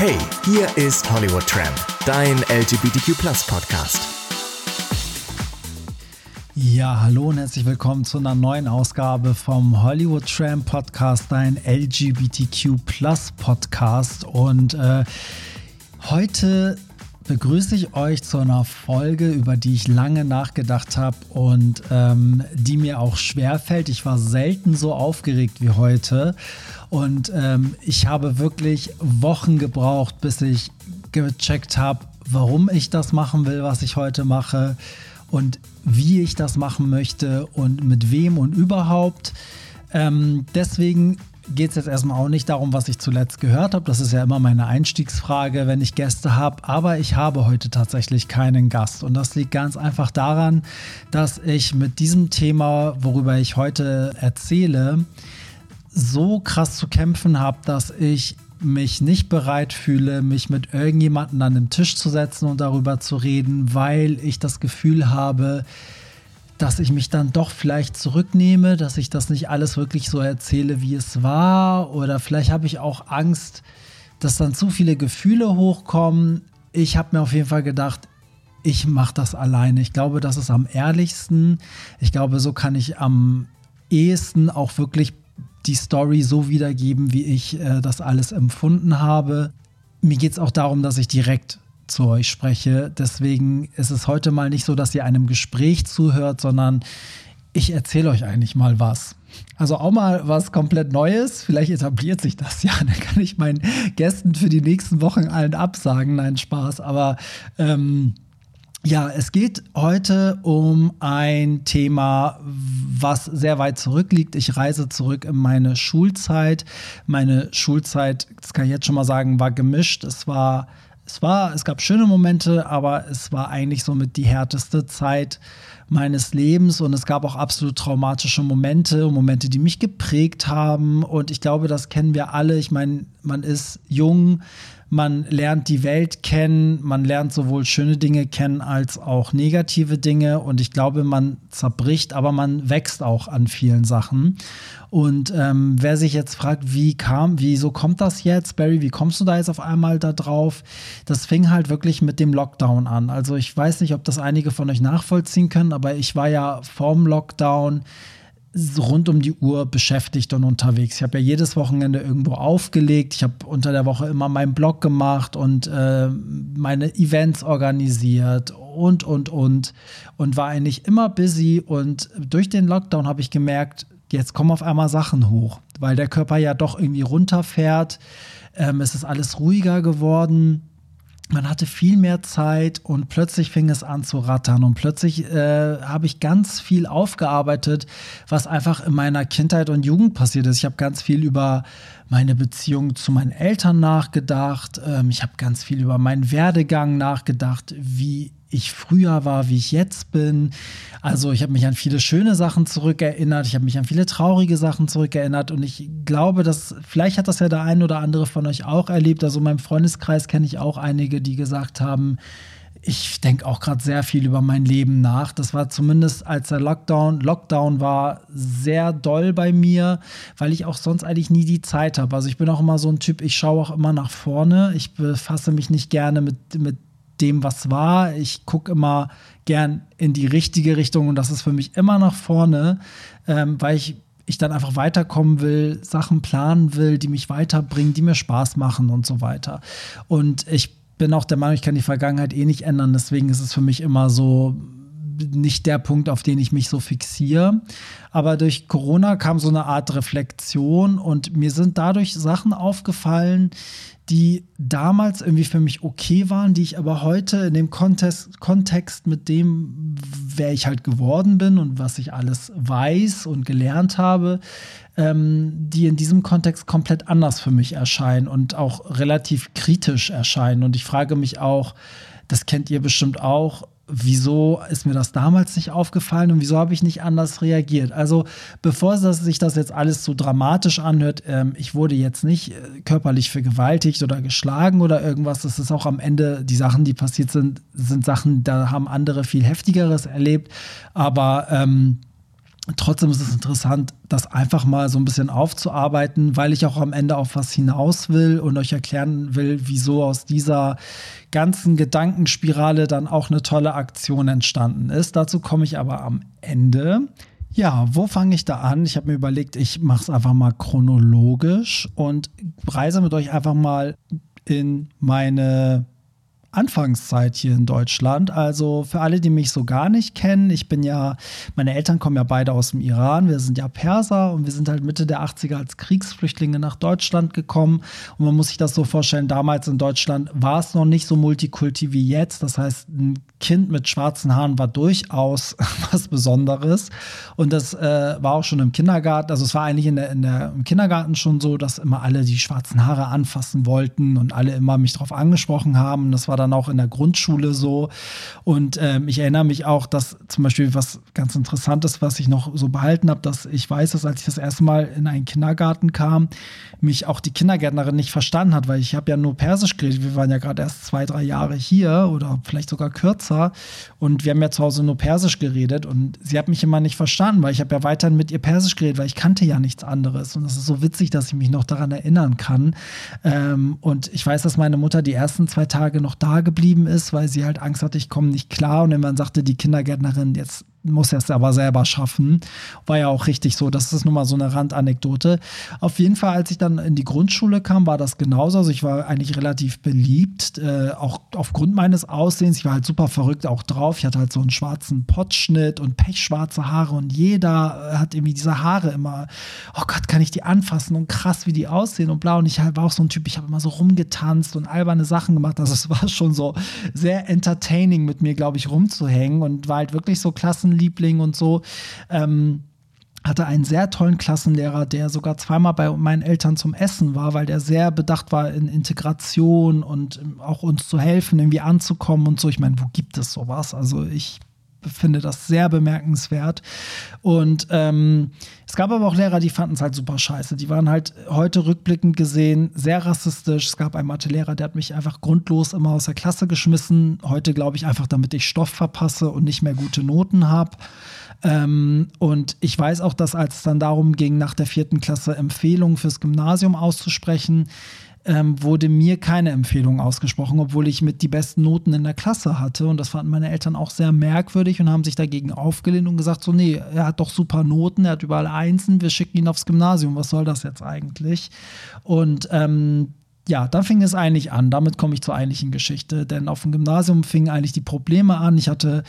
Hey, hier ist Hollywood Tramp, dein LGBTQ Podcast. Ja, hallo und herzlich willkommen zu einer neuen Ausgabe vom Hollywood Tramp Podcast, dein LGBTQ Podcast. Und äh, heute begrüße ich euch zu einer Folge, über die ich lange nachgedacht habe und ähm, die mir auch schwer fällt. Ich war selten so aufgeregt wie heute und ähm, ich habe wirklich Wochen gebraucht, bis ich gecheckt habe, warum ich das machen will, was ich heute mache und wie ich das machen möchte und mit wem und überhaupt. Ähm, deswegen geht es jetzt erstmal auch nicht darum, was ich zuletzt gehört habe. Das ist ja immer meine Einstiegsfrage, wenn ich Gäste habe. Aber ich habe heute tatsächlich keinen Gast. Und das liegt ganz einfach daran, dass ich mit diesem Thema, worüber ich heute erzähle, so krass zu kämpfen habe, dass ich mich nicht bereit fühle, mich mit irgendjemandem an den Tisch zu setzen und darüber zu reden, weil ich das Gefühl habe, dass ich mich dann doch vielleicht zurücknehme, dass ich das nicht alles wirklich so erzähle, wie es war. Oder vielleicht habe ich auch Angst, dass dann zu viele Gefühle hochkommen. Ich habe mir auf jeden Fall gedacht, ich mache das alleine. Ich glaube, das ist am ehrlichsten. Ich glaube, so kann ich am ehesten auch wirklich die Story so wiedergeben, wie ich äh, das alles empfunden habe. Mir geht es auch darum, dass ich direkt zu euch spreche. Deswegen ist es heute mal nicht so, dass ihr einem Gespräch zuhört, sondern ich erzähle euch eigentlich mal was. Also auch mal was komplett Neues. Vielleicht etabliert sich das ja. Dann kann ich meinen Gästen für die nächsten Wochen allen absagen. Nein, Spaß. Aber ähm, ja, es geht heute um ein Thema, was sehr weit zurückliegt. Ich reise zurück in meine Schulzeit. Meine Schulzeit, das kann ich jetzt schon mal sagen, war gemischt. Es war es war, es gab schöne Momente, aber es war eigentlich somit die härteste Zeit meines Lebens und es gab auch absolut traumatische Momente, Momente, die mich geprägt haben und ich glaube, das kennen wir alle. Ich meine, man ist jung, man lernt die Welt kennen, man lernt sowohl schöne Dinge kennen als auch negative Dinge und ich glaube, man zerbricht, aber man wächst auch an vielen Sachen. Und ähm, wer sich jetzt fragt, wie kam, wieso kommt das jetzt, Barry, wie kommst du da jetzt auf einmal da drauf? Das fing halt wirklich mit dem Lockdown an. Also ich weiß nicht, ob das einige von euch nachvollziehen können, aber ich war ja vorm Lockdown rund um die Uhr beschäftigt und unterwegs. Ich habe ja jedes Wochenende irgendwo aufgelegt. Ich habe unter der Woche immer meinen Blog gemacht und äh, meine Events organisiert und, und, und. Und war eigentlich immer busy. Und durch den Lockdown habe ich gemerkt, jetzt kommen auf einmal Sachen hoch, weil der Körper ja doch irgendwie runterfährt. Ähm, es ist alles ruhiger geworden man hatte viel mehr Zeit und plötzlich fing es an zu rattern und plötzlich äh, habe ich ganz viel aufgearbeitet, was einfach in meiner Kindheit und Jugend passiert ist. Ich habe ganz viel über meine Beziehung zu meinen Eltern nachgedacht. Ähm, ich habe ganz viel über meinen Werdegang nachgedacht, wie ich früher war, wie ich jetzt bin. Also ich habe mich an viele schöne Sachen zurückerinnert, ich habe mich an viele traurige Sachen zurückerinnert und ich glaube, dass vielleicht hat das ja der ein oder andere von euch auch erlebt. Also in meinem Freundeskreis kenne ich auch einige, die gesagt haben, ich denke auch gerade sehr viel über mein Leben nach. Das war zumindest, als der Lockdown, Lockdown war, sehr doll bei mir, weil ich auch sonst eigentlich nie die Zeit habe. Also ich bin auch immer so ein Typ, ich schaue auch immer nach vorne. Ich befasse mich nicht gerne mit, mit dem, was war. Ich gucke immer gern in die richtige Richtung und das ist für mich immer nach vorne, ähm, weil ich, ich dann einfach weiterkommen will, Sachen planen will, die mich weiterbringen, die mir Spaß machen und so weiter. Und ich bin auch der Meinung, ich kann die Vergangenheit eh nicht ändern. Deswegen ist es für mich immer so nicht der Punkt, auf den ich mich so fixiere. Aber durch Corona kam so eine Art Reflexion und mir sind dadurch Sachen aufgefallen, die damals irgendwie für mich okay waren, die ich aber heute in dem Kontext, Kontext mit dem, wer ich halt geworden bin und was ich alles weiß und gelernt habe, ähm, die in diesem Kontext komplett anders für mich erscheinen und auch relativ kritisch erscheinen. Und ich frage mich auch, das kennt ihr bestimmt auch, wieso ist mir das damals nicht aufgefallen und wieso habe ich nicht anders reagiert? Also bevor sich das jetzt alles so dramatisch anhört, ähm, ich wurde jetzt nicht äh, körperlich vergewaltigt oder geschlagen oder irgendwas. Das ist auch am Ende, die Sachen, die passiert sind, sind Sachen, da haben andere viel heftigeres erlebt. Aber ähm, trotzdem ist es interessant, das einfach mal so ein bisschen aufzuarbeiten, weil ich auch am Ende auf was hinaus will und euch erklären will, wieso aus dieser ganzen Gedankenspirale dann auch eine tolle Aktion entstanden ist. Dazu komme ich aber am Ende. Ja, wo fange ich da an? Ich habe mir überlegt, ich mache es einfach mal chronologisch und reise mit euch einfach mal in meine Anfangszeit hier in Deutschland. Also für alle, die mich so gar nicht kennen, ich bin ja, meine Eltern kommen ja beide aus dem Iran, wir sind ja Perser und wir sind halt Mitte der 80er als Kriegsflüchtlinge nach Deutschland gekommen. Und man muss sich das so vorstellen, damals in Deutschland war es noch nicht so multikulti wie jetzt. Das heißt, ein Kind mit schwarzen Haaren war durchaus was Besonderes. Und das äh, war auch schon im Kindergarten, also es war eigentlich in der, in der, im Kindergarten schon so, dass immer alle die schwarzen Haare anfassen wollten und alle immer mich darauf angesprochen haben. Das war dann auch in der Grundschule so. Und ähm, ich erinnere mich auch, dass zum Beispiel was ganz Interessantes, was ich noch so behalten habe, dass ich weiß, dass als ich das erste Mal in einen Kindergarten kam, mich auch die Kindergärtnerin nicht verstanden hat, weil ich habe ja nur Persisch geredet. Wir waren ja gerade erst zwei, drei Jahre hier oder vielleicht sogar kürzer. Und wir haben ja zu Hause nur Persisch geredet. Und sie hat mich immer nicht verstanden, weil ich habe ja weiterhin mit ihr Persisch geredet, weil ich kannte ja nichts anderes. Und das ist so witzig, dass ich mich noch daran erinnern kann. Ähm, und ich weiß, dass meine Mutter die ersten zwei Tage noch da geblieben ist, weil sie halt Angst hatte, ich komme nicht klar. Und dann sagte die Kindergärtnerin, jetzt muss er es aber selber schaffen. War ja auch richtig so. Das ist nun mal so eine Randanekdote. Auf jeden Fall, als ich dann in die Grundschule kam, war das genauso. Also ich war eigentlich relativ beliebt, äh, auch aufgrund meines Aussehens. Ich war halt super verrückt auch drauf. Ich hatte halt so einen schwarzen Pottschnitt und pechschwarze Haare und jeder hat irgendwie diese Haare immer, oh Gott, kann ich die anfassen und krass, wie die aussehen und blau. Und ich halt war auch so ein Typ, ich habe immer so rumgetanzt und alberne Sachen gemacht. Also es war schon so sehr entertaining mit mir, glaube ich, rumzuhängen und war halt wirklich so klassen Klassenliebling und so. Ähm, hatte einen sehr tollen Klassenlehrer, der sogar zweimal bei meinen Eltern zum Essen war, weil der sehr bedacht war in Integration und auch uns zu helfen, irgendwie anzukommen und so. Ich meine, wo gibt es sowas? Also ich finde das sehr bemerkenswert. Und ähm, es gab aber auch Lehrer, die fanden es halt super scheiße. Die waren halt heute rückblickend gesehen sehr rassistisch. Es gab einen Mathelehrer, der hat mich einfach grundlos immer aus der Klasse geschmissen. Heute glaube ich einfach, damit ich Stoff verpasse und nicht mehr gute Noten habe. Ähm, und ich weiß auch, dass als es dann darum ging, nach der vierten Klasse Empfehlungen fürs Gymnasium auszusprechen, ähm, wurde mir keine Empfehlung ausgesprochen, obwohl ich mit die besten Noten in der Klasse hatte. Und das fanden meine Eltern auch sehr merkwürdig und haben sich dagegen aufgelehnt und gesagt: So, nee, er hat doch super Noten, er hat überall Einsen, wir schicken ihn aufs Gymnasium. Was soll das jetzt eigentlich? Und ähm, ja, da fing es eigentlich an. Damit komme ich zur eigentlichen Geschichte. Denn auf dem Gymnasium fingen eigentlich die Probleme an. Ich hatte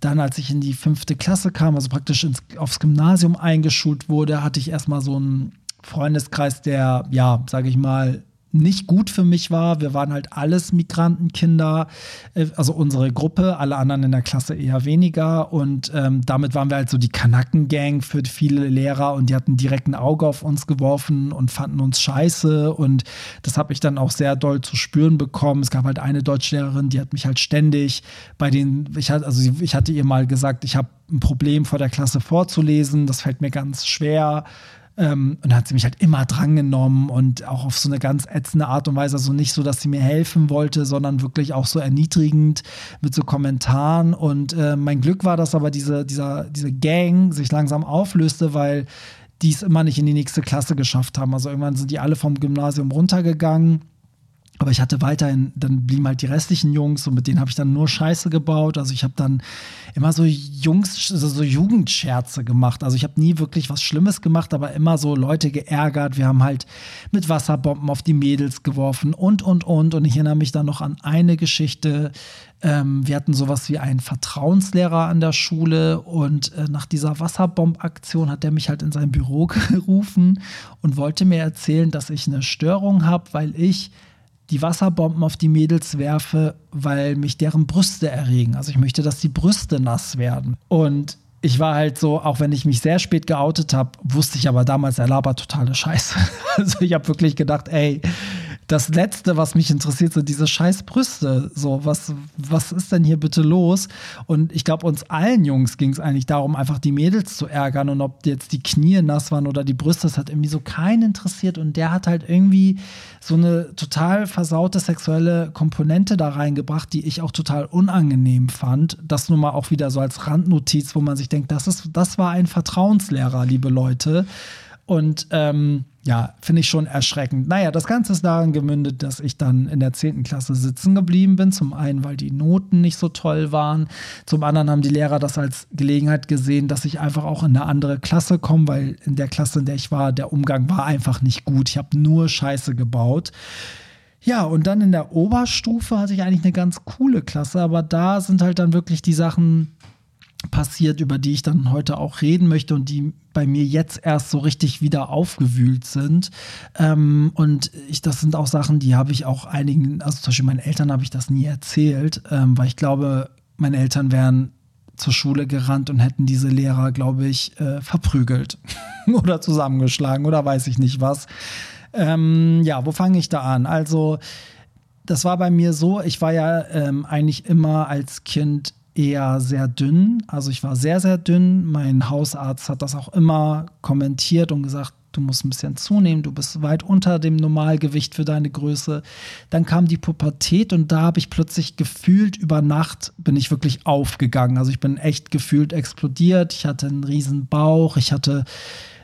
dann, als ich in die fünfte Klasse kam, also praktisch ins, aufs Gymnasium eingeschult wurde, hatte ich erstmal so einen Freundeskreis, der, ja, sage ich mal, nicht gut für mich war. Wir waren halt alles Migrantenkinder, äh, also unsere Gruppe, alle anderen in der Klasse eher weniger. Und ähm, damit waren wir halt so die Kanakengang für viele Lehrer und die hatten direkt ein Auge auf uns geworfen und fanden uns scheiße. Und das habe ich dann auch sehr doll zu spüren bekommen. Es gab halt eine Deutschlehrerin, die hat mich halt ständig bei den, ich hatte, also ich hatte ihr mal gesagt, ich habe ein Problem vor der Klasse vorzulesen, das fällt mir ganz schwer. Ähm, und hat sie mich halt immer drangenommen und auch auf so eine ganz ätzende Art und Weise. Also nicht so, dass sie mir helfen wollte, sondern wirklich auch so erniedrigend mit so Kommentaren. Und äh, mein Glück war, dass aber diese, dieser, diese Gang sich langsam auflöste, weil die es immer nicht in die nächste Klasse geschafft haben. Also irgendwann sind die alle vom Gymnasium runtergegangen aber ich hatte weiterhin, dann blieben halt die restlichen Jungs und mit denen habe ich dann nur Scheiße gebaut. Also ich habe dann immer so Jungs, also so Jugendscherze gemacht. Also ich habe nie wirklich was Schlimmes gemacht, aber immer so Leute geärgert. Wir haben halt mit Wasserbomben auf die Mädels geworfen und, und, und. Und ich erinnere mich dann noch an eine Geschichte. Ähm, wir hatten sowas wie einen Vertrauenslehrer an der Schule und äh, nach dieser Wasserbombaktion hat er mich halt in sein Büro gerufen und wollte mir erzählen, dass ich eine Störung habe, weil ich die Wasserbomben auf die Mädels werfe, weil mich deren Brüste erregen. Also ich möchte, dass die Brüste nass werden. Und ich war halt so, auch wenn ich mich sehr spät geoutet habe, wusste ich aber damals, er labert totale Scheiße. Also ich habe wirklich gedacht, ey, das Letzte, was mich interessiert, sind diese scheiß Brüste. So, was, was ist denn hier bitte los? Und ich glaube, uns allen Jungs ging es eigentlich darum, einfach die Mädels zu ärgern. Und ob jetzt die Knie nass waren oder die Brüste, das hat irgendwie so keinen interessiert. Und der hat halt irgendwie so eine total versaute sexuelle Komponente da reingebracht, die ich auch total unangenehm fand. Das nun mal auch wieder so als Randnotiz, wo man sich denkt, das, ist, das war ein Vertrauenslehrer, liebe Leute. Und ähm, ja, finde ich schon erschreckend. Naja, das Ganze ist daran gemündet, dass ich dann in der 10. Klasse sitzen geblieben bin. Zum einen, weil die Noten nicht so toll waren. Zum anderen haben die Lehrer das als Gelegenheit gesehen, dass ich einfach auch in eine andere Klasse komme, weil in der Klasse, in der ich war, der Umgang war einfach nicht gut. Ich habe nur Scheiße gebaut. Ja, und dann in der Oberstufe hatte ich eigentlich eine ganz coole Klasse, aber da sind halt dann wirklich die Sachen passiert, über die ich dann heute auch reden möchte und die bei mir jetzt erst so richtig wieder aufgewühlt sind. Ähm, und ich, das sind auch Sachen, die habe ich auch einigen, also zum Beispiel meinen Eltern habe ich das nie erzählt, ähm, weil ich glaube, meine Eltern wären zur Schule gerannt und hätten diese Lehrer, glaube ich, äh, verprügelt oder zusammengeschlagen oder weiß ich nicht was. Ähm, ja, wo fange ich da an? Also, das war bei mir so, ich war ja ähm, eigentlich immer als Kind eher sehr dünn. Also ich war sehr, sehr dünn. Mein Hausarzt hat das auch immer kommentiert und gesagt, du musst ein bisschen zunehmen, du bist weit unter dem Normalgewicht für deine Größe. Dann kam die Pubertät und da habe ich plötzlich gefühlt, über Nacht bin ich wirklich aufgegangen. Also ich bin echt gefühlt explodiert. Ich hatte einen riesen Bauch, ich hatte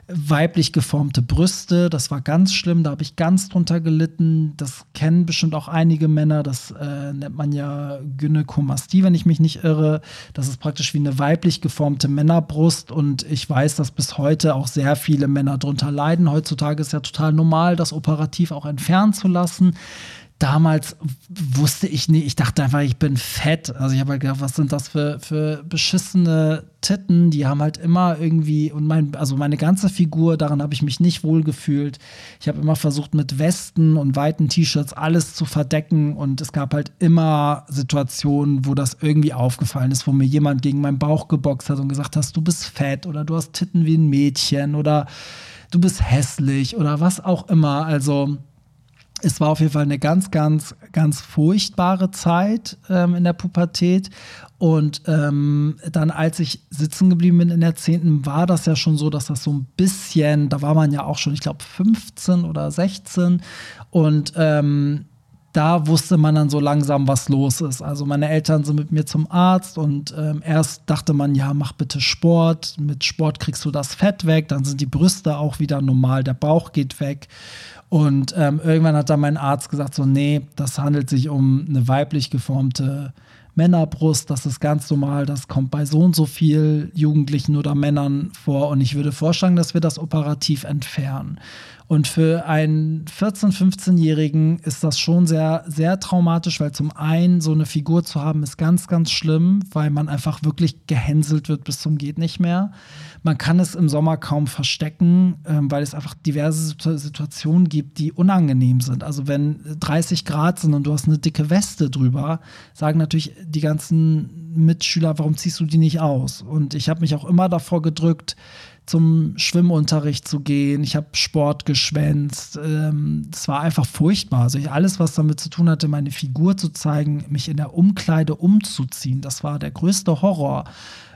weiblich geformte Brüste. Das war ganz schlimm, da habe ich ganz drunter gelitten. Das kennen bestimmt auch einige Männer. Das äh, nennt man ja Gynäkomastie, wenn ich mich nicht irre. Das ist praktisch wie eine weiblich geformte Männerbrust. Und ich weiß, dass bis heute auch sehr viele Männer drunter leiden. Heutzutage ist ja total normal, das operativ auch entfernen zu lassen damals wusste ich nicht, ich dachte einfach, ich bin fett. Also ich habe halt gedacht, was sind das für, für beschissene Titten? Die haben halt immer irgendwie, und mein, also meine ganze Figur, daran habe ich mich nicht wohl gefühlt. Ich habe immer versucht, mit Westen und weiten T-Shirts alles zu verdecken. Und es gab halt immer Situationen, wo das irgendwie aufgefallen ist, wo mir jemand gegen meinen Bauch geboxt hat und gesagt hat, du bist fett oder du hast Titten wie ein Mädchen oder du bist hässlich oder was auch immer. Also es war auf jeden Fall eine ganz, ganz, ganz furchtbare Zeit ähm, in der Pubertät. Und ähm, dann, als ich sitzen geblieben bin in der 10., war das ja schon so, dass das so ein bisschen, da war man ja auch schon, ich glaube, 15 oder 16. Und ähm, da wusste man dann so langsam, was los ist. Also meine Eltern sind mit mir zum Arzt und ähm, erst dachte man, ja, mach bitte Sport. Mit Sport kriegst du das Fett weg, dann sind die Brüste auch wieder normal, der Bauch geht weg. Und ähm, irgendwann hat dann mein Arzt gesagt, so, nee, das handelt sich um eine weiblich geformte Männerbrust, das ist ganz normal, das kommt bei so und so viel Jugendlichen oder Männern vor und ich würde vorschlagen, dass wir das operativ entfernen. Und für einen 14-, 15-Jährigen ist das schon sehr, sehr traumatisch, weil zum einen so eine Figur zu haben, ist ganz, ganz schlimm, weil man einfach wirklich gehänselt wird bis zum Geht nicht mehr. Man kann es im Sommer kaum verstecken, ähm, weil es einfach diverse Situationen gibt, die unangenehm sind. Also wenn 30 Grad sind und du hast eine dicke Weste drüber, sagen natürlich die ganzen Mitschüler, warum ziehst du die nicht aus? Und ich habe mich auch immer davor gedrückt, zum Schwimmunterricht zu gehen. Ich habe Sport geschwänzt. Ähm, es war einfach furchtbar. Also ich, alles, was damit zu tun hatte, meine Figur zu zeigen, mich in der Umkleide umzuziehen, das war der größte Horror.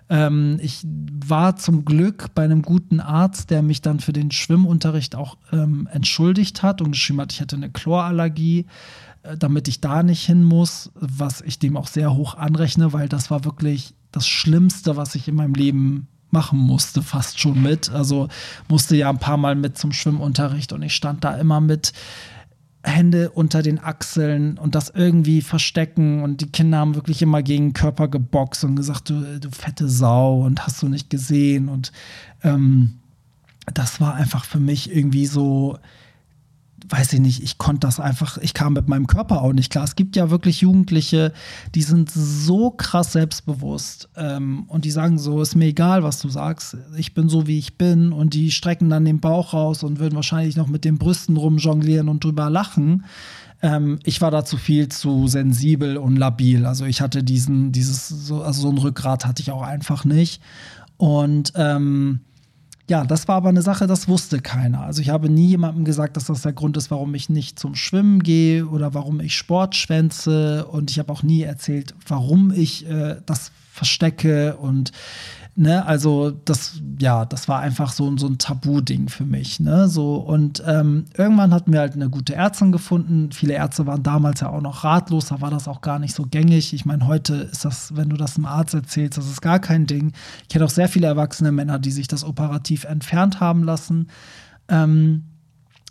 Ähm, ich war zum Glück bei einem guten Arzt, der mich dann für den Schwimmunterricht auch ähm, entschuldigt hat und geschrieben hat, ich hätte eine Chlorallergie äh, damit ich da nicht hin muss, was ich dem auch sehr hoch anrechne, weil das war wirklich das Schlimmste, was ich in meinem Leben machen musste, fast schon mit. Also musste ja ein paar Mal mit zum Schwimmunterricht und ich stand da immer mit Hände unter den Achseln und das irgendwie verstecken und die Kinder haben wirklich immer gegen den Körper geboxt und gesagt, du, du fette Sau und hast du nicht gesehen und ähm, das war einfach für mich irgendwie so, weiß ich nicht, ich konnte das einfach, ich kam mit meinem Körper auch nicht klar. Es gibt ja wirklich Jugendliche, die sind so krass selbstbewusst ähm, und die sagen so, ist mir egal, was du sagst, ich bin so, wie ich bin und die strecken dann den Bauch raus und würden wahrscheinlich noch mit den Brüsten rumjonglieren und drüber lachen. Ähm, ich war dazu viel zu sensibel und labil. Also ich hatte diesen, dieses, so, also so ein Rückgrat hatte ich auch einfach nicht. Und ähm, ja, das war aber eine Sache, das wusste keiner. Also ich habe nie jemandem gesagt, dass das der Grund ist, warum ich nicht zum Schwimmen gehe oder warum ich Sport schwänze. Und ich habe auch nie erzählt, warum ich äh, das verstecke und Ne, also das, ja, das war einfach so, so ein Tabu-Ding für mich. Ne? So, und ähm, irgendwann hatten wir halt eine gute Ärztin gefunden. Viele Ärzte waren damals ja auch noch ratlos, da war das auch gar nicht so gängig. Ich meine, heute ist das, wenn du das einem Arzt erzählst, das ist gar kein Ding. Ich kenne auch sehr viele erwachsene Männer, die sich das operativ entfernt haben lassen. Ähm,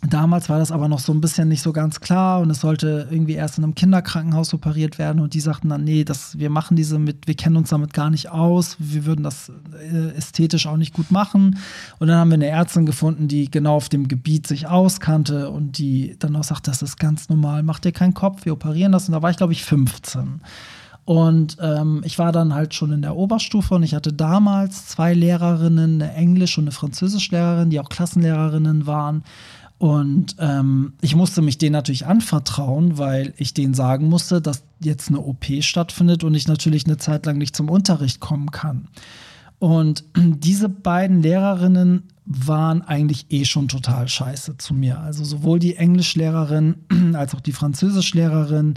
Damals war das aber noch so ein bisschen nicht so ganz klar und es sollte irgendwie erst in einem Kinderkrankenhaus operiert werden und die sagten dann, nee, das, wir machen diese mit, wir kennen uns damit gar nicht aus, wir würden das äh, ästhetisch auch nicht gut machen. Und dann haben wir eine Ärztin gefunden, die genau auf dem Gebiet sich auskannte und die dann auch sagt, das ist ganz normal, mach dir keinen Kopf, wir operieren das. Und da war ich, glaube ich, 15. Und ähm, ich war dann halt schon in der Oberstufe und ich hatte damals zwei Lehrerinnen, eine Englisch- und eine Französischlehrerin, die auch Klassenlehrerinnen waren. Und ähm, ich musste mich denen natürlich anvertrauen, weil ich denen sagen musste, dass jetzt eine OP stattfindet und ich natürlich eine Zeit lang nicht zum Unterricht kommen kann. Und diese beiden Lehrerinnen waren eigentlich eh schon total scheiße zu mir. Also sowohl die Englischlehrerin als auch die Französischlehrerin.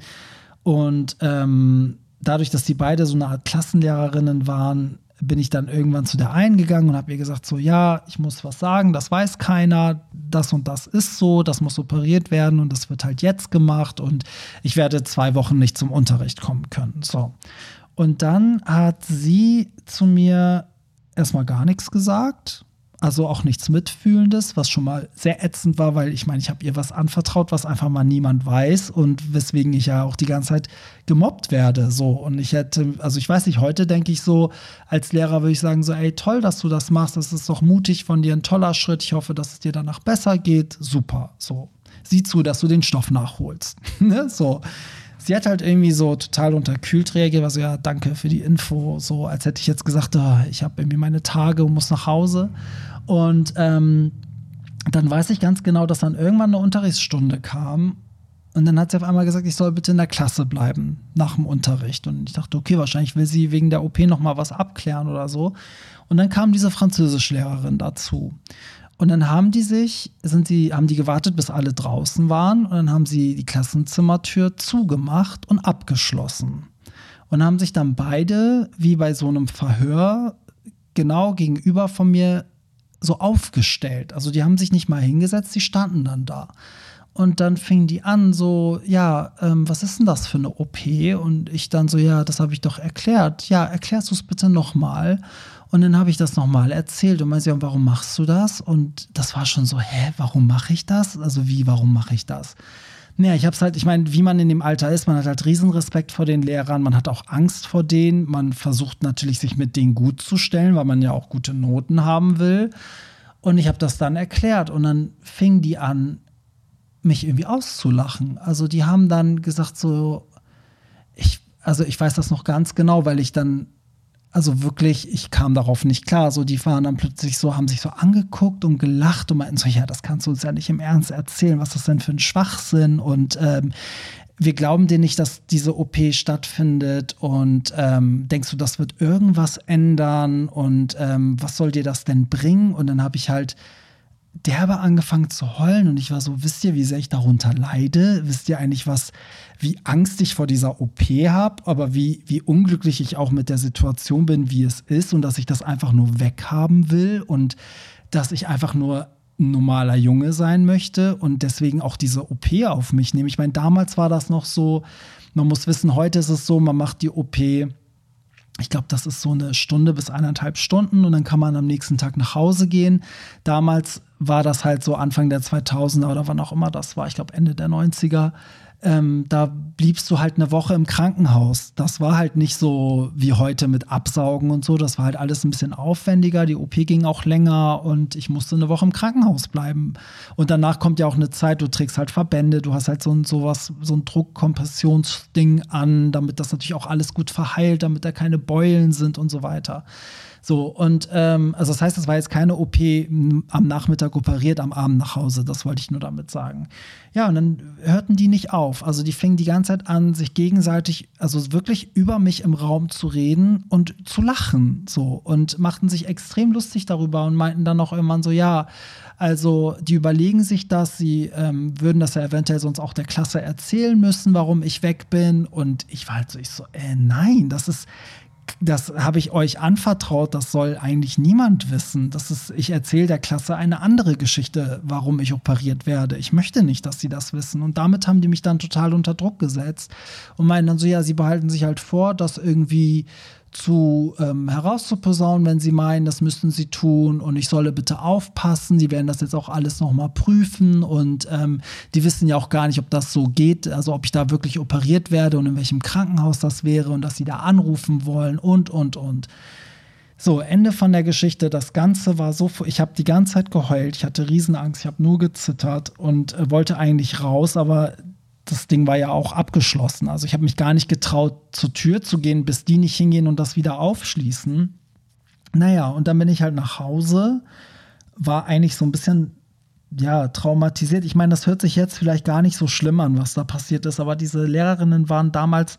Und ähm, dadurch, dass die beide so eine Art Klassenlehrerinnen waren, bin ich dann irgendwann zu der einen gegangen und habe ihr gesagt, so ja, ich muss was sagen, das weiß keiner, das und das ist so, das muss operiert werden und das wird halt jetzt gemacht und ich werde zwei Wochen nicht zum Unterricht kommen können. So. Und dann hat sie zu mir erstmal gar nichts gesagt also auch nichts Mitfühlendes, was schon mal sehr ätzend war, weil ich meine, ich habe ihr was anvertraut, was einfach mal niemand weiß und weswegen ich ja auch die ganze Zeit gemobbt werde. So. Und ich hätte, also ich weiß nicht, heute denke ich so, als Lehrer würde ich sagen, so, ey, toll, dass du das machst, das ist doch mutig von dir, ein toller Schritt. Ich hoffe, dass es dir danach besser geht. Super. So. Sieh zu, dass du den Stoff nachholst. ne? So sie hat halt irgendwie so total unterkühlt reagiert, also ja, danke für die Info, so als hätte ich jetzt gesagt, oh, ich habe irgendwie meine Tage und muss nach Hause. Und ähm, dann weiß ich ganz genau, dass dann irgendwann eine Unterrichtsstunde kam und dann hat sie auf einmal gesagt, ich soll bitte in der Klasse bleiben nach dem Unterricht. Und ich dachte, okay, wahrscheinlich will sie wegen der OP noch mal was abklären oder so. Und dann kam diese Französischlehrerin dazu. Und dann haben die sich, sind sie, haben die gewartet, bis alle draußen waren. Und dann haben sie die Klassenzimmertür zugemacht und abgeschlossen. Und haben sich dann beide, wie bei so einem Verhör, genau gegenüber von mir so aufgestellt. Also die haben sich nicht mal hingesetzt, die standen dann da. Und dann fingen die an, so, ja, ähm, was ist denn das für eine OP? Und ich dann so, ja, das habe ich doch erklärt. Ja, erklärst du es bitte nochmal. Und dann habe ich das nochmal erzählt und meinte, ja, warum machst du das? Und das war schon so, hä, warum mache ich das? Also wie, warum mache ich das? Naja, ich habe es halt, ich meine, wie man in dem Alter ist, man hat halt Riesenrespekt vor den Lehrern, man hat auch Angst vor denen, man versucht natürlich, sich mit denen gut zu stellen, weil man ja auch gute Noten haben will. Und ich habe das dann erklärt und dann fing die an, mich irgendwie auszulachen. Also die haben dann gesagt so, ich, also ich weiß das noch ganz genau, weil ich dann also wirklich, ich kam darauf nicht klar. So, die waren dann plötzlich so, haben sich so angeguckt und gelacht und meinten so, ja, das kannst du uns ja nicht im Ernst erzählen, was das denn für ein Schwachsinn und ähm, wir glauben dir nicht, dass diese OP stattfindet und ähm, denkst du, das wird irgendwas ändern und ähm, was soll dir das denn bringen? Und dann habe ich halt derbe angefangen zu heulen und ich war so, wisst ihr, wie sehr ich darunter leide? Wisst ihr eigentlich, was, wie Angst ich vor dieser OP habe, aber wie, wie unglücklich ich auch mit der Situation bin, wie es ist und dass ich das einfach nur weghaben will und dass ich einfach nur ein normaler Junge sein möchte und deswegen auch diese OP auf mich nehme. Ich meine, damals war das noch so, man muss wissen, heute ist es so, man macht die OP ich glaube, das ist so eine Stunde bis eineinhalb Stunden und dann kann man am nächsten Tag nach Hause gehen. Damals war das halt so Anfang der 2000er oder wann auch immer das war, ich glaube Ende der 90er, ähm, da bliebst du halt eine Woche im Krankenhaus. Das war halt nicht so wie heute mit Absaugen und so. Das war halt alles ein bisschen aufwendiger. Die OP ging auch länger und ich musste eine Woche im Krankenhaus bleiben. Und danach kommt ja auch eine Zeit, du trägst halt Verbände, du hast halt so ein, sowas, so ein Druckkompressionsding an, damit das natürlich auch alles gut verheilt, damit da keine Beulen sind und so weiter. So, und ähm, also das heißt, es war jetzt keine OP am Nachmittag operiert, am Abend nach Hause. Das wollte ich nur damit sagen. Ja, und dann hörten die nicht auf. Also die fingen die ganze Zeit an, sich gegenseitig, also wirklich über mich im Raum zu reden und zu lachen. So und machten sich extrem lustig darüber und meinten dann auch irgendwann so, ja, also die überlegen sich das, sie ähm, würden das ja eventuell sonst auch der Klasse erzählen müssen, warum ich weg bin. Und ich war halt so, ich so, äh, nein, das ist, das habe ich euch anvertraut, das soll eigentlich niemand wissen. Das ist, ich erzähle der Klasse eine andere Geschichte, warum ich operiert werde. Ich möchte nicht, dass sie das wissen. Und damit haben die mich dann total unter Druck gesetzt und meinen dann so, ja, sie behalten sich halt vor, dass irgendwie zu ähm, herauszuposaunen, wenn sie meinen, das müssten sie tun und ich solle bitte aufpassen. Sie werden das jetzt auch alles nochmal prüfen und ähm, die wissen ja auch gar nicht, ob das so geht, also ob ich da wirklich operiert werde und in welchem Krankenhaus das wäre und dass sie da anrufen wollen und, und, und. So, Ende von der Geschichte. Das Ganze war so, ich habe die ganze Zeit geheult, ich hatte Riesenangst, ich habe nur gezittert und äh, wollte eigentlich raus, aber das Ding war ja auch abgeschlossen. Also ich habe mich gar nicht getraut, zur Tür zu gehen, bis die nicht hingehen und das wieder aufschließen. Naja, und dann bin ich halt nach Hause, war eigentlich so ein bisschen ja, traumatisiert. Ich meine, das hört sich jetzt vielleicht gar nicht so schlimm an, was da passiert ist, aber diese Lehrerinnen waren damals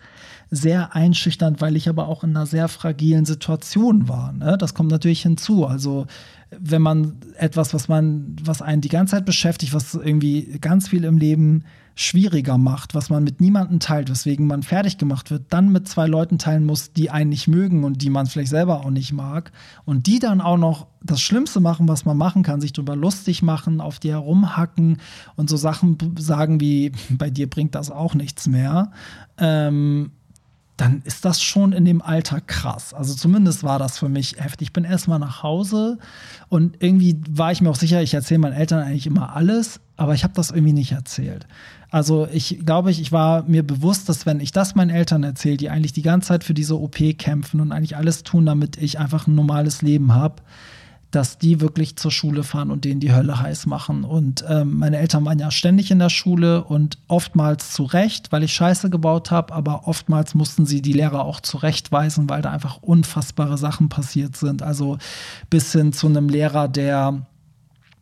sehr einschüchternd, weil ich aber auch in einer sehr fragilen Situation war. Ne? Das kommt natürlich hinzu. Also wenn man etwas, was man, was einen die ganze Zeit beschäftigt, was irgendwie ganz viel im Leben schwieriger macht, was man mit niemandem teilt, weswegen man fertig gemacht wird, dann mit zwei Leuten teilen muss, die einen nicht mögen und die man vielleicht selber auch nicht mag und die dann auch noch das Schlimmste machen, was man machen kann, sich darüber lustig machen, auf die herumhacken und so Sachen sagen wie, bei dir bringt das auch nichts mehr. Ähm, dann ist das schon in dem Alter krass. Also zumindest war das für mich heftig. Ich bin erstmal nach Hause und irgendwie war ich mir auch sicher, ich erzähle meinen Eltern eigentlich immer alles, aber ich habe das irgendwie nicht erzählt. Also ich glaube, ich, war mir bewusst, dass wenn ich das meinen Eltern erzähle, die eigentlich die ganze Zeit für diese OP kämpfen und eigentlich alles tun, damit ich einfach ein normales Leben habe, dass die wirklich zur Schule fahren und denen die Hölle heiß machen. Und ähm, meine Eltern waren ja ständig in der Schule und oftmals zu Recht, weil ich Scheiße gebaut habe, aber oftmals mussten sie die Lehrer auch zurechtweisen, weil da einfach unfassbare Sachen passiert sind. Also bis hin zu einem Lehrer, der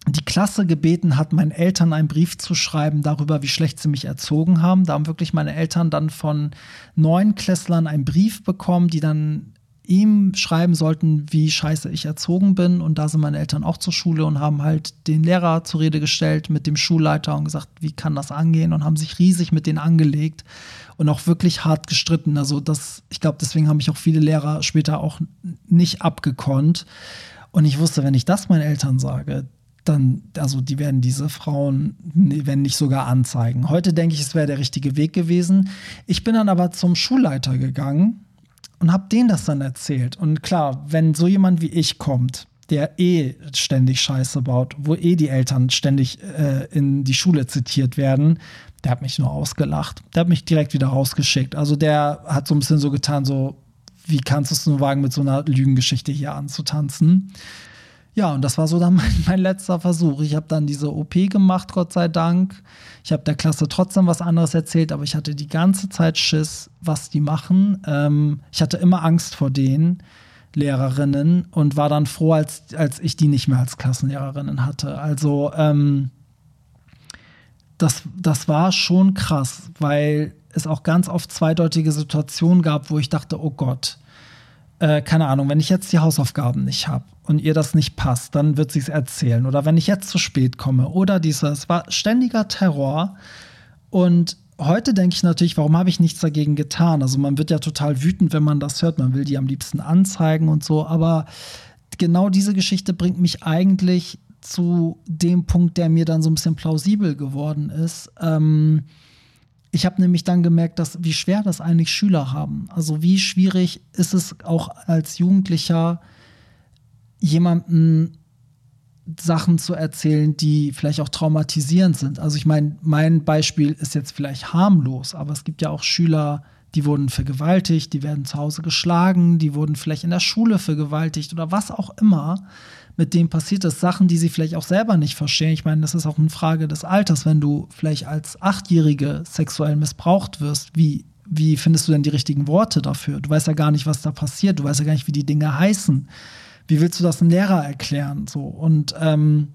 die Klasse gebeten hat, meinen Eltern einen Brief zu schreiben darüber, wie schlecht sie mich erzogen haben. Da haben wirklich meine Eltern dann von neun Klässlern einen Brief bekommen, die dann ihm schreiben sollten, wie scheiße ich erzogen bin. Und da sind meine Eltern auch zur Schule und haben halt den Lehrer zur Rede gestellt mit dem Schulleiter und gesagt, wie kann das angehen? Und haben sich riesig mit denen angelegt und auch wirklich hart gestritten. Also das, ich glaube, deswegen haben mich auch viele Lehrer später auch nicht abgekonnt. Und ich wusste, wenn ich das meinen Eltern sage, dann, also die werden diese Frauen, wenn nicht sogar anzeigen. Heute denke ich, es wäre der richtige Weg gewesen. Ich bin dann aber zum Schulleiter gegangen und habe denen das dann erzählt. Und klar, wenn so jemand wie ich kommt, der eh ständig Scheiße baut, wo eh die Eltern ständig äh, in die Schule zitiert werden, der hat mich nur ausgelacht. Der hat mich direkt wieder rausgeschickt. Also der hat so ein bisschen so getan, so, wie kannst du es nur wagen, mit so einer Lügengeschichte hier anzutanzen? Ja, und das war so dann mein, mein letzter Versuch. Ich habe dann diese OP gemacht, Gott sei Dank. Ich habe der Klasse trotzdem was anderes erzählt, aber ich hatte die ganze Zeit Schiss, was die machen. Ähm, ich hatte immer Angst vor denen. Lehrerinnen und war dann froh, als, als ich die nicht mehr als Klassenlehrerinnen hatte. Also ähm, das, das war schon krass, weil es auch ganz oft zweideutige Situationen gab, wo ich dachte, oh Gott, äh, keine Ahnung, wenn ich jetzt die Hausaufgaben nicht habe und ihr das nicht passt, dann wird sie es erzählen. Oder wenn ich jetzt zu spät komme oder dieses, war ständiger Terror. Und heute denke ich natürlich, warum habe ich nichts dagegen getan? Also man wird ja total wütend, wenn man das hört. Man will die am liebsten anzeigen und so. Aber genau diese Geschichte bringt mich eigentlich zu dem Punkt, der mir dann so ein bisschen plausibel geworden ist. Ähm, ich habe nämlich dann gemerkt, dass wie schwer das eigentlich Schüler haben. Also wie schwierig ist es auch als Jugendlicher jemanden Sachen zu erzählen, die vielleicht auch traumatisierend sind. Also ich meine, mein Beispiel ist jetzt vielleicht harmlos, aber es gibt ja auch Schüler, die wurden vergewaltigt, die werden zu Hause geschlagen, die wurden vielleicht in der Schule vergewaltigt oder was auch immer mit dem passiert ist, Sachen, die sie vielleicht auch selber nicht verstehen. Ich meine, das ist auch eine Frage des Alters, wenn du vielleicht als Achtjährige sexuell missbraucht wirst, wie, wie findest du denn die richtigen Worte dafür? Du weißt ja gar nicht, was da passiert, du weißt ja gar nicht, wie die Dinge heißen. wie willst du das einem Lehrer erklären? So und ähm,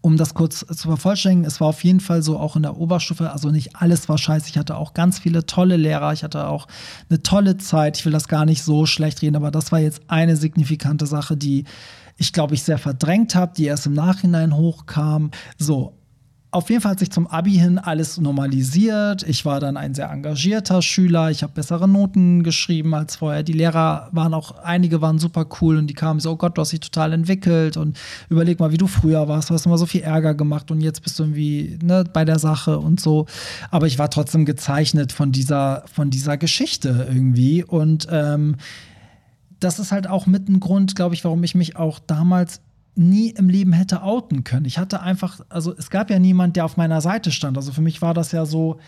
um das kurz zu vervollständigen, es war auf jeden Fall so auch in der Oberstufe, also nicht alles war scheiße. Ich hatte auch ganz viele tolle Lehrer, ich hatte auch eine tolle Zeit. Ich will das gar nicht so schlecht reden, aber das war jetzt eine signifikante Sache, die ich glaube ich sehr verdrängt habe, die erst im Nachhinein hochkam. So, auf jeden Fall hat sich zum Abi hin alles normalisiert. Ich war dann ein sehr engagierter Schüler. Ich habe bessere Noten geschrieben als vorher. Die Lehrer waren auch, einige waren super cool und die kamen so, oh Gott, du hast dich total entwickelt und überleg mal, wie du früher warst. Du hast immer so viel Ärger gemacht und jetzt bist du irgendwie ne, bei der Sache und so. Aber ich war trotzdem gezeichnet von dieser, von dieser Geschichte irgendwie und ähm, das ist halt auch mit ein Grund, glaube ich, warum ich mich auch damals nie im Leben hätte outen können. Ich hatte einfach, also es gab ja niemand, der auf meiner Seite stand. Also für mich war das ja so,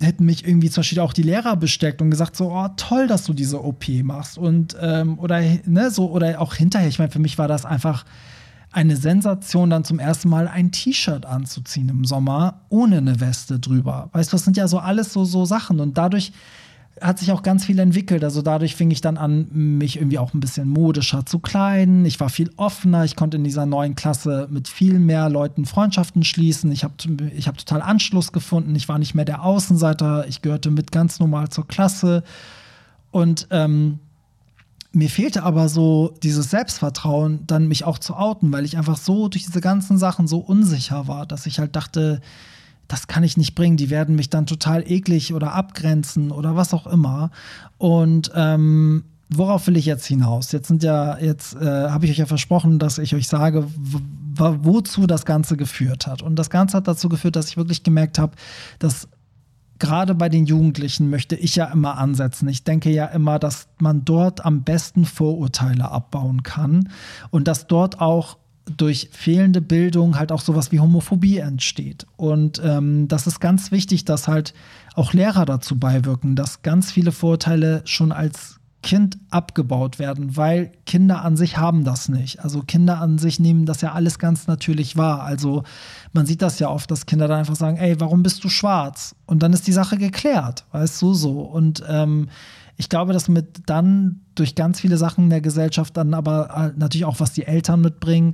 hätten mich irgendwie zum Beispiel auch die Lehrer besteckt und gesagt so, oh toll, dass du diese OP machst und ähm, oder ne so oder auch hinterher. Ich meine, für mich war das einfach eine Sensation, dann zum ersten Mal ein T-Shirt anzuziehen im Sommer ohne eine Weste drüber. Weißt du, das sind ja so alles so so Sachen und dadurch hat sich auch ganz viel entwickelt. Also dadurch fing ich dann an, mich irgendwie auch ein bisschen modischer zu kleiden. Ich war viel offener. Ich konnte in dieser neuen Klasse mit viel mehr Leuten Freundschaften schließen. Ich habe ich hab total Anschluss gefunden. Ich war nicht mehr der Außenseiter. Ich gehörte mit ganz normal zur Klasse. Und ähm, mir fehlte aber so dieses Selbstvertrauen, dann mich auch zu outen, weil ich einfach so durch diese ganzen Sachen so unsicher war, dass ich halt dachte, das kann ich nicht bringen, die werden mich dann total eklig oder abgrenzen oder was auch immer. Und ähm, worauf will ich jetzt hinaus? Jetzt sind ja, jetzt äh, habe ich euch ja versprochen, dass ich euch sage, wozu das Ganze geführt hat. Und das Ganze hat dazu geführt, dass ich wirklich gemerkt habe, dass gerade bei den Jugendlichen möchte ich ja immer ansetzen. Ich denke ja immer, dass man dort am besten Vorurteile abbauen kann und dass dort auch durch fehlende Bildung halt auch sowas wie Homophobie entsteht. Und ähm, das ist ganz wichtig, dass halt auch Lehrer dazu beiwirken, dass ganz viele Vorurteile schon als Kind abgebaut werden, weil Kinder an sich haben das nicht. Also Kinder an sich nehmen das ja alles ganz natürlich wahr. Also man sieht das ja oft, dass Kinder dann einfach sagen, ey, warum bist du schwarz? Und dann ist die Sache geklärt, weißt du so. Und ähm, ich glaube, dass mit dann durch ganz viele Sachen in der Gesellschaft dann aber äh, natürlich auch, was die Eltern mitbringen,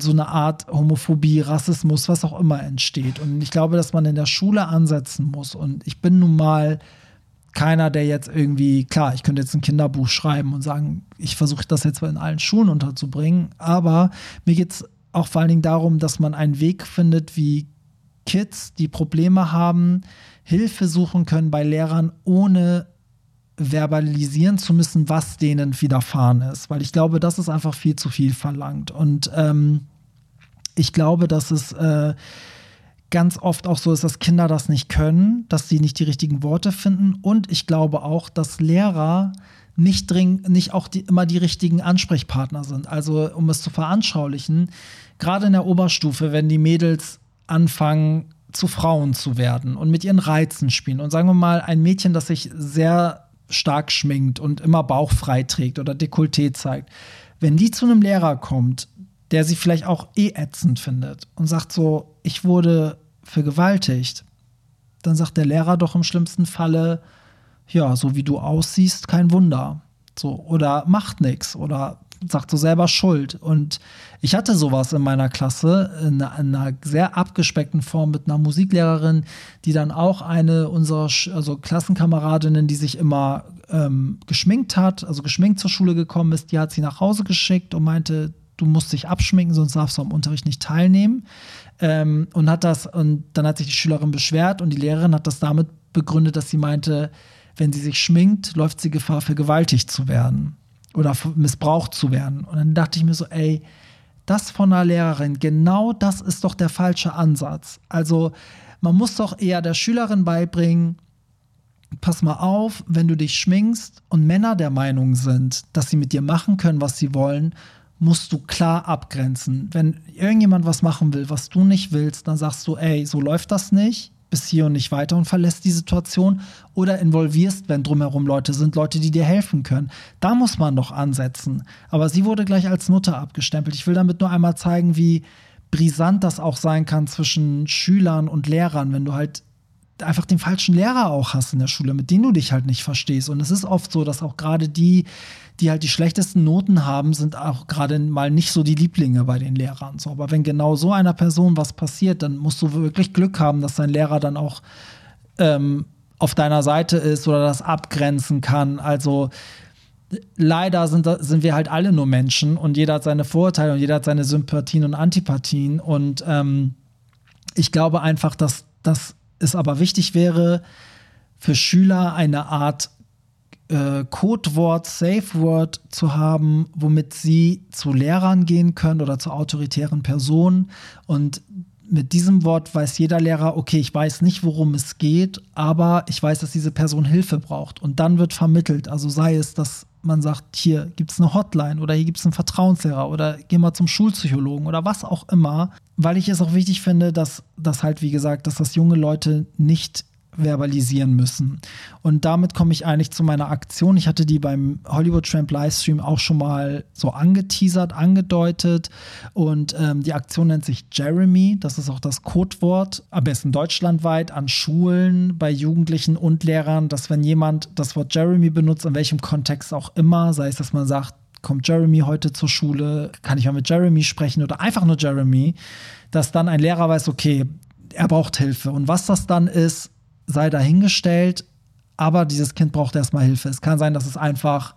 so eine Art Homophobie, Rassismus, was auch immer entsteht. Und ich glaube, dass man in der Schule ansetzen muss. Und ich bin nun mal keiner, der jetzt irgendwie, klar, ich könnte jetzt ein Kinderbuch schreiben und sagen, ich versuche das jetzt in allen Schulen unterzubringen, aber mir geht es auch vor allen Dingen darum, dass man einen Weg findet, wie Kids, die Probleme haben, Hilfe suchen können bei Lehrern, ohne verbalisieren zu müssen, was denen widerfahren ist. Weil ich glaube, das ist einfach viel zu viel verlangt. Und ähm, ich glaube, dass es äh, ganz oft auch so ist, dass Kinder das nicht können, dass sie nicht die richtigen Worte finden. Und ich glaube auch, dass Lehrer nicht dringend, nicht auch die, immer die richtigen Ansprechpartner sind. Also, um es zu veranschaulichen, gerade in der Oberstufe, wenn die Mädels anfangen, zu Frauen zu werden und mit ihren Reizen spielen. Und sagen wir mal, ein Mädchen, das sich sehr stark schminkt und immer bauchfrei trägt oder Dekolleté zeigt, wenn die zu einem Lehrer kommt, der sie vielleicht auch eh ätzend findet und sagt so, ich wurde vergewaltigt, dann sagt der Lehrer doch im schlimmsten Falle, ja, so wie du aussiehst, kein Wunder. So, oder macht nichts oder sagt so selber Schuld. Und ich hatte sowas in meiner Klasse, in einer, in einer, sehr abgespeckten Form mit einer Musiklehrerin, die dann auch eine unserer also Klassenkameradinnen, die sich immer ähm, geschminkt hat, also geschminkt zur Schule gekommen ist, die hat sie nach Hause geschickt und meinte, du musst dich abschminken, sonst darfst du am Unterricht nicht teilnehmen. Ähm, und hat das, und dann hat sich die Schülerin beschwert und die Lehrerin hat das damit begründet, dass sie meinte, wenn sie sich schminkt, läuft sie Gefahr, vergewaltigt zu werden oder missbraucht zu werden. Und dann dachte ich mir so, ey, das von einer Lehrerin, genau das ist doch der falsche Ansatz. Also man muss doch eher der Schülerin beibringen, pass mal auf, wenn du dich schminkst und Männer der Meinung sind, dass sie mit dir machen können, was sie wollen, musst du klar abgrenzen. Wenn irgendjemand was machen will, was du nicht willst, dann sagst du, ey, so läuft das nicht bis hier und nicht weiter und verlässt die Situation oder involvierst, wenn drumherum Leute sind, Leute, die dir helfen können. Da muss man doch ansetzen. Aber sie wurde gleich als Mutter abgestempelt. Ich will damit nur einmal zeigen, wie brisant das auch sein kann zwischen Schülern und Lehrern, wenn du halt einfach den falschen Lehrer auch hast in der Schule, mit dem du dich halt nicht verstehst. Und es ist oft so, dass auch gerade die, die halt die schlechtesten Noten haben, sind auch gerade mal nicht so die Lieblinge bei den Lehrern. So, aber wenn genau so einer Person was passiert, dann musst du wirklich Glück haben, dass dein Lehrer dann auch ähm, auf deiner Seite ist oder das abgrenzen kann. Also leider sind, sind wir halt alle nur Menschen und jeder hat seine Vorurteile und jeder hat seine Sympathien und Antipathien. Und ähm, ich glaube einfach, dass, dass es aber wichtig wäre, für Schüler eine Art äh, Codewort, Safe Word zu haben, womit sie zu Lehrern gehen können oder zu autoritären Personen und mit diesem Wort weiß jeder Lehrer, okay, ich weiß nicht, worum es geht, aber ich weiß, dass diese Person Hilfe braucht. Und dann wird vermittelt. Also sei es, dass man sagt, hier gibt es eine Hotline oder hier gibt es einen Vertrauenslehrer oder geh mal zum Schulpsychologen oder was auch immer, weil ich es auch wichtig finde, dass das halt, wie gesagt, dass das junge Leute nicht verbalisieren müssen. Und damit komme ich eigentlich zu meiner Aktion. Ich hatte die beim Hollywood Tramp Livestream auch schon mal so angeteasert, angedeutet. Und ähm, die Aktion nennt sich Jeremy. Das ist auch das Codewort, am besten deutschlandweit an Schulen, bei Jugendlichen und Lehrern, dass wenn jemand das Wort Jeremy benutzt, in welchem Kontext auch immer, sei es, dass man sagt, kommt Jeremy heute zur Schule, kann ich mal mit Jeremy sprechen oder einfach nur Jeremy, dass dann ein Lehrer weiß, okay, er braucht Hilfe. Und was das dann ist, sei dahingestellt, aber dieses Kind braucht erstmal Hilfe. Es kann sein, dass es einfach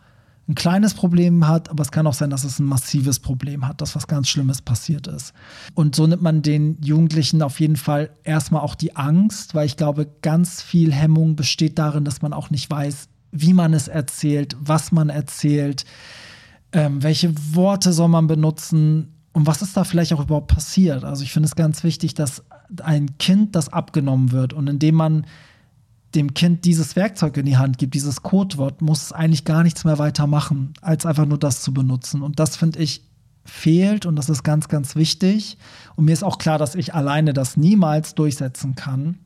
ein kleines Problem hat, aber es kann auch sein, dass es ein massives Problem hat, dass was ganz Schlimmes passiert ist. Und so nimmt man den Jugendlichen auf jeden Fall erstmal auch die Angst, weil ich glaube, ganz viel Hemmung besteht darin, dass man auch nicht weiß, wie man es erzählt, was man erzählt, ähm, welche Worte soll man benutzen und was ist da vielleicht auch überhaupt passiert. Also ich finde es ganz wichtig, dass ein Kind das abgenommen wird und indem man dem Kind dieses Werkzeug in die Hand gibt, dieses Codewort, muss es eigentlich gar nichts mehr weiter machen, als einfach nur das zu benutzen. Und das finde ich fehlt und das ist ganz, ganz wichtig. Und mir ist auch klar, dass ich alleine das niemals durchsetzen kann.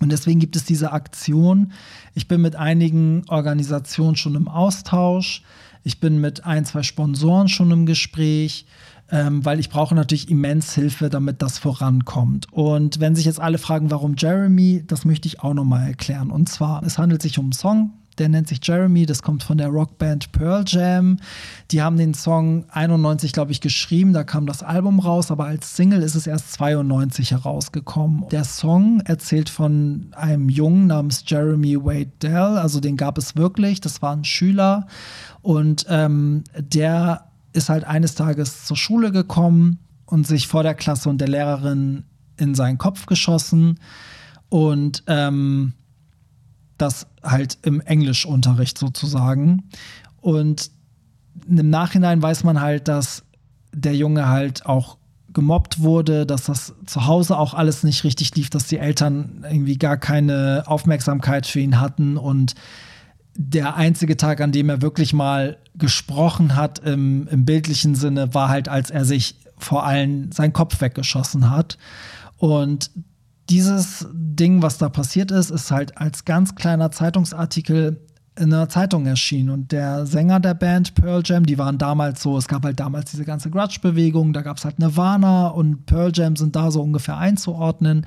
Und deswegen gibt es diese Aktion. Ich bin mit einigen Organisationen schon im Austausch. Ich bin mit ein, zwei Sponsoren schon im Gespräch ähm, weil ich brauche natürlich immens Hilfe, damit das vorankommt. Und wenn sich jetzt alle fragen, warum Jeremy, das möchte ich auch nochmal erklären. Und zwar, es handelt sich um einen Song, der nennt sich Jeremy, das kommt von der Rockband Pearl Jam. Die haben den Song 91, glaube ich, geschrieben, da kam das Album raus, aber als Single ist es erst 92 herausgekommen. Der Song erzählt von einem Jungen namens Jeremy Wade Dell, also den gab es wirklich, das war ein Schüler und ähm, der ist halt eines Tages zur Schule gekommen und sich vor der Klasse und der Lehrerin in seinen Kopf geschossen und ähm, das halt im Englischunterricht sozusagen. Und im Nachhinein weiß man halt, dass der Junge halt auch gemobbt wurde, dass das zu Hause auch alles nicht richtig lief, dass die Eltern irgendwie gar keine Aufmerksamkeit für ihn hatten und der einzige Tag, an dem er wirklich mal gesprochen hat im, im bildlichen Sinne, war halt, als er sich vor allem seinen Kopf weggeschossen hat. Und dieses Ding, was da passiert ist, ist halt als ganz kleiner Zeitungsartikel in einer Zeitung erschienen. Und der Sänger der Band Pearl Jam, die waren damals so, es gab halt damals diese ganze Grudge-Bewegung, da gab es halt Nirvana und Pearl Jam sind da so ungefähr einzuordnen.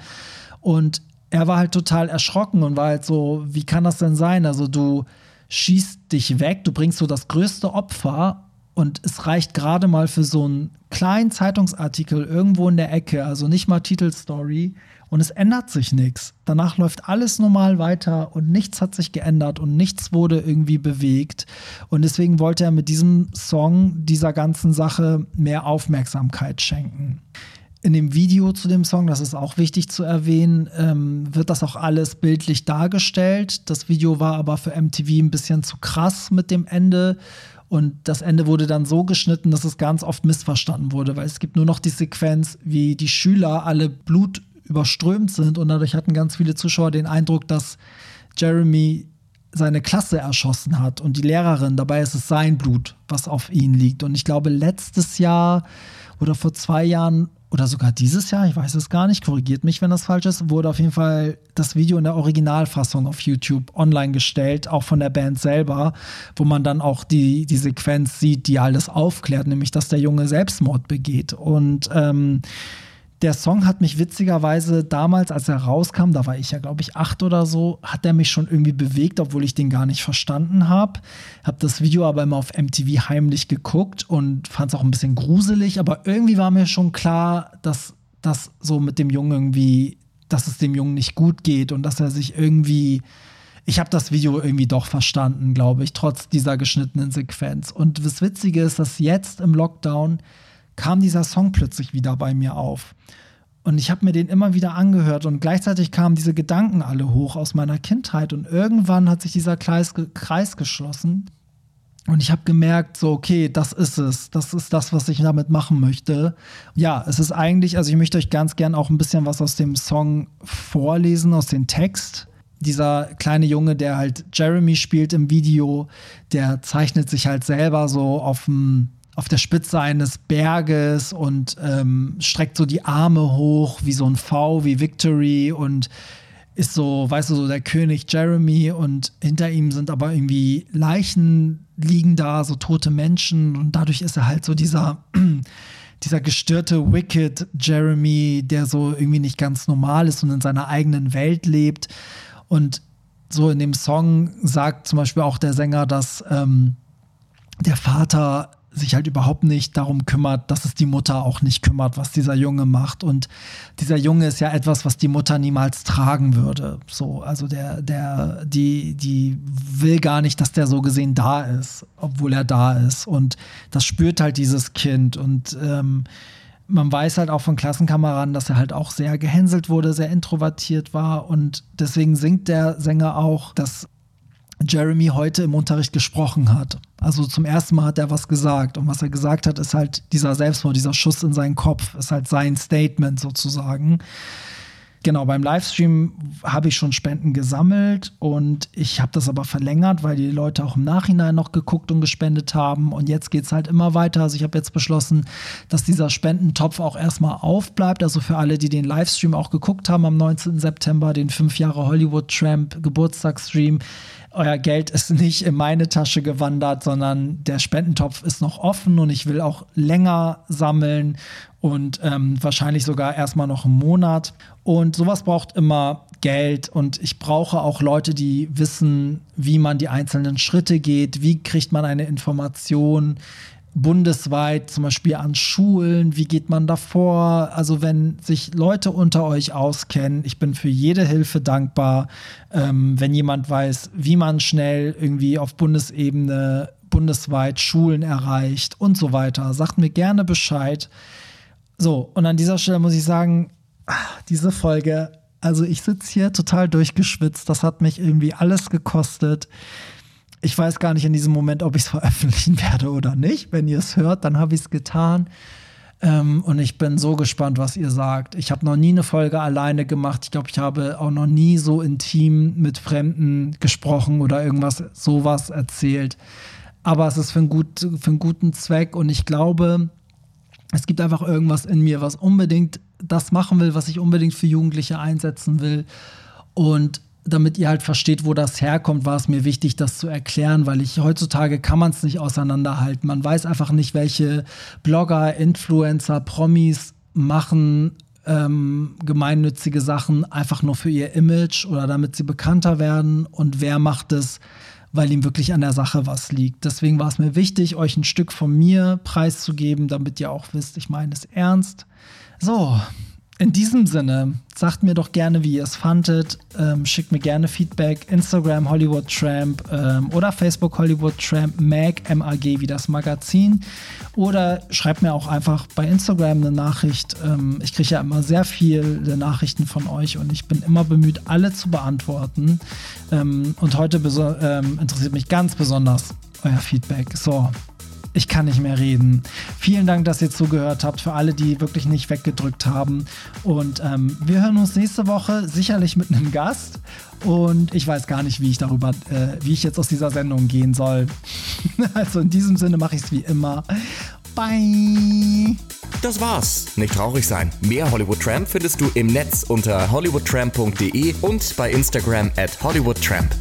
Und er war halt total erschrocken und war halt so, wie kann das denn sein? Also du schießt dich weg, du bringst so das größte Opfer und es reicht gerade mal für so einen kleinen Zeitungsartikel irgendwo in der Ecke, also nicht mal Titelstory und es ändert sich nichts. Danach läuft alles normal weiter und nichts hat sich geändert und nichts wurde irgendwie bewegt und deswegen wollte er mit diesem Song dieser ganzen Sache mehr Aufmerksamkeit schenken in dem Video zu dem Song, das ist auch wichtig zu erwähnen, ähm, wird das auch alles bildlich dargestellt. Das Video war aber für MTV ein bisschen zu krass mit dem Ende. Und das Ende wurde dann so geschnitten, dass es ganz oft missverstanden wurde, weil es gibt nur noch die Sequenz, wie die Schüler alle Blut überströmt sind. Und dadurch hatten ganz viele Zuschauer den Eindruck, dass Jeremy seine Klasse erschossen hat und die Lehrerin. Dabei ist es sein Blut, was auf ihn liegt. Und ich glaube, letztes Jahr oder vor zwei Jahren oder sogar dieses Jahr, ich weiß es gar nicht, korrigiert mich, wenn das falsch ist, wurde auf jeden Fall das Video in der Originalfassung auf YouTube online gestellt, auch von der Band selber, wo man dann auch die, die Sequenz sieht, die alles aufklärt, nämlich dass der Junge Selbstmord begeht. Und ähm, der Song hat mich witzigerweise damals, als er rauskam, da war ich ja, glaube ich, acht oder so, hat er mich schon irgendwie bewegt, obwohl ich den gar nicht verstanden habe. Habe das Video aber immer auf MTV heimlich geguckt und fand es auch ein bisschen gruselig, aber irgendwie war mir schon klar, dass das so mit dem Jungen irgendwie, dass es dem Jungen nicht gut geht und dass er sich irgendwie ich habe das Video irgendwie doch verstanden, glaube ich, trotz dieser geschnittenen Sequenz. Und das Witzige ist, dass jetzt im Lockdown kam dieser Song plötzlich wieder bei mir auf. Und ich habe mir den immer wieder angehört und gleichzeitig kamen diese Gedanken alle hoch aus meiner Kindheit und irgendwann hat sich dieser Kreis, Kreis geschlossen und ich habe gemerkt, so, okay, das ist es. Das ist das, was ich damit machen möchte. Ja, es ist eigentlich, also ich möchte euch ganz gern auch ein bisschen was aus dem Song vorlesen, aus dem Text. Dieser kleine Junge, der halt Jeremy spielt im Video, der zeichnet sich halt selber so auf dem auf der Spitze eines Berges und ähm, streckt so die Arme hoch wie so ein V, wie Victory und ist so, weißt du, so der König Jeremy und hinter ihm sind aber irgendwie Leichen liegen da, so tote Menschen und dadurch ist er halt so dieser, dieser gestörte Wicked Jeremy, der so irgendwie nicht ganz normal ist und in seiner eigenen Welt lebt und so in dem Song sagt zum Beispiel auch der Sänger, dass ähm, der Vater sich halt überhaupt nicht darum kümmert, dass es die Mutter auch nicht kümmert, was dieser Junge macht. Und dieser Junge ist ja etwas, was die Mutter niemals tragen würde. So, also der, der, die, die will gar nicht, dass der so gesehen da ist, obwohl er da ist. Und das spürt halt dieses Kind. Und ähm, man weiß halt auch von Klassenkameraden, dass er halt auch sehr gehänselt wurde, sehr introvertiert war. Und deswegen singt der Sänger auch, dass Jeremy heute im Unterricht gesprochen hat. Also zum ersten Mal hat er was gesagt. Und was er gesagt hat, ist halt dieser Selbstmord, dieser Schuss in seinen Kopf, ist halt sein Statement sozusagen. Genau, beim Livestream habe ich schon Spenden gesammelt und ich habe das aber verlängert, weil die Leute auch im Nachhinein noch geguckt und gespendet haben. Und jetzt geht es halt immer weiter. Also ich habe jetzt beschlossen, dass dieser Spendentopf auch erstmal aufbleibt. Also für alle, die den Livestream auch geguckt haben am 19. September, den 5 Jahre Hollywood Tramp Geburtstagsstream euer Geld ist nicht in meine Tasche gewandert, sondern der Spendentopf ist noch offen und ich will auch länger sammeln und ähm, wahrscheinlich sogar erstmal noch einen Monat. Und sowas braucht immer Geld und ich brauche auch Leute, die wissen, wie man die einzelnen Schritte geht, wie kriegt man eine Information, bundesweit, zum Beispiel an Schulen, wie geht man davor? Also wenn sich Leute unter euch auskennen, ich bin für jede Hilfe dankbar, ähm, wenn jemand weiß, wie man schnell irgendwie auf Bundesebene, bundesweit Schulen erreicht und so weiter. Sagt mir gerne Bescheid. So, und an dieser Stelle muss ich sagen, ah, diese Folge, also ich sitze hier total durchgeschwitzt, das hat mich irgendwie alles gekostet ich weiß gar nicht in diesem Moment, ob ich es veröffentlichen werde oder nicht. Wenn ihr es hört, dann habe ich es getan. Ähm, und ich bin so gespannt, was ihr sagt. Ich habe noch nie eine Folge alleine gemacht. Ich glaube, ich habe auch noch nie so intim mit Fremden gesprochen oder irgendwas sowas erzählt. Aber es ist für einen, gut, für einen guten Zweck und ich glaube, es gibt einfach irgendwas in mir, was unbedingt das machen will, was ich unbedingt für Jugendliche einsetzen will. Und damit ihr halt versteht, wo das herkommt, war es mir wichtig, das zu erklären, weil ich heutzutage kann man es nicht auseinanderhalten. Man weiß einfach nicht, welche Blogger, Influencer, Promis machen ähm, gemeinnützige Sachen einfach nur für ihr Image oder damit sie bekannter werden und wer macht es, weil ihm wirklich an der Sache was liegt. Deswegen war es mir wichtig, euch ein Stück von mir preiszugeben, damit ihr auch wisst, ich meine es ernst. So, in diesem Sinne, sagt mir doch gerne, wie ihr es fandet. Ähm, schickt mir gerne Feedback. Instagram Hollywood Tramp ähm, oder Facebook Hollywood Tramp Mag, M-A-G wie das Magazin. Oder schreibt mir auch einfach bei Instagram eine Nachricht. Ähm, ich kriege ja immer sehr viele Nachrichten von euch und ich bin immer bemüht, alle zu beantworten. Ähm, und heute ähm, interessiert mich ganz besonders euer Feedback. So, ich kann nicht mehr reden. Vielen Dank, dass ihr zugehört habt, für alle, die wirklich nicht weggedrückt haben. Und ähm, wir hören uns nächste Woche sicherlich mit einem Gast. Und ich weiß gar nicht, wie ich darüber, äh, wie ich jetzt aus dieser Sendung gehen soll. also in diesem Sinne mache ich es wie immer. Bye. Das war's. Nicht traurig sein. Mehr Hollywood Tramp findest du im Netz unter hollywoodtramp.de und bei Instagram at hollywoodtramp.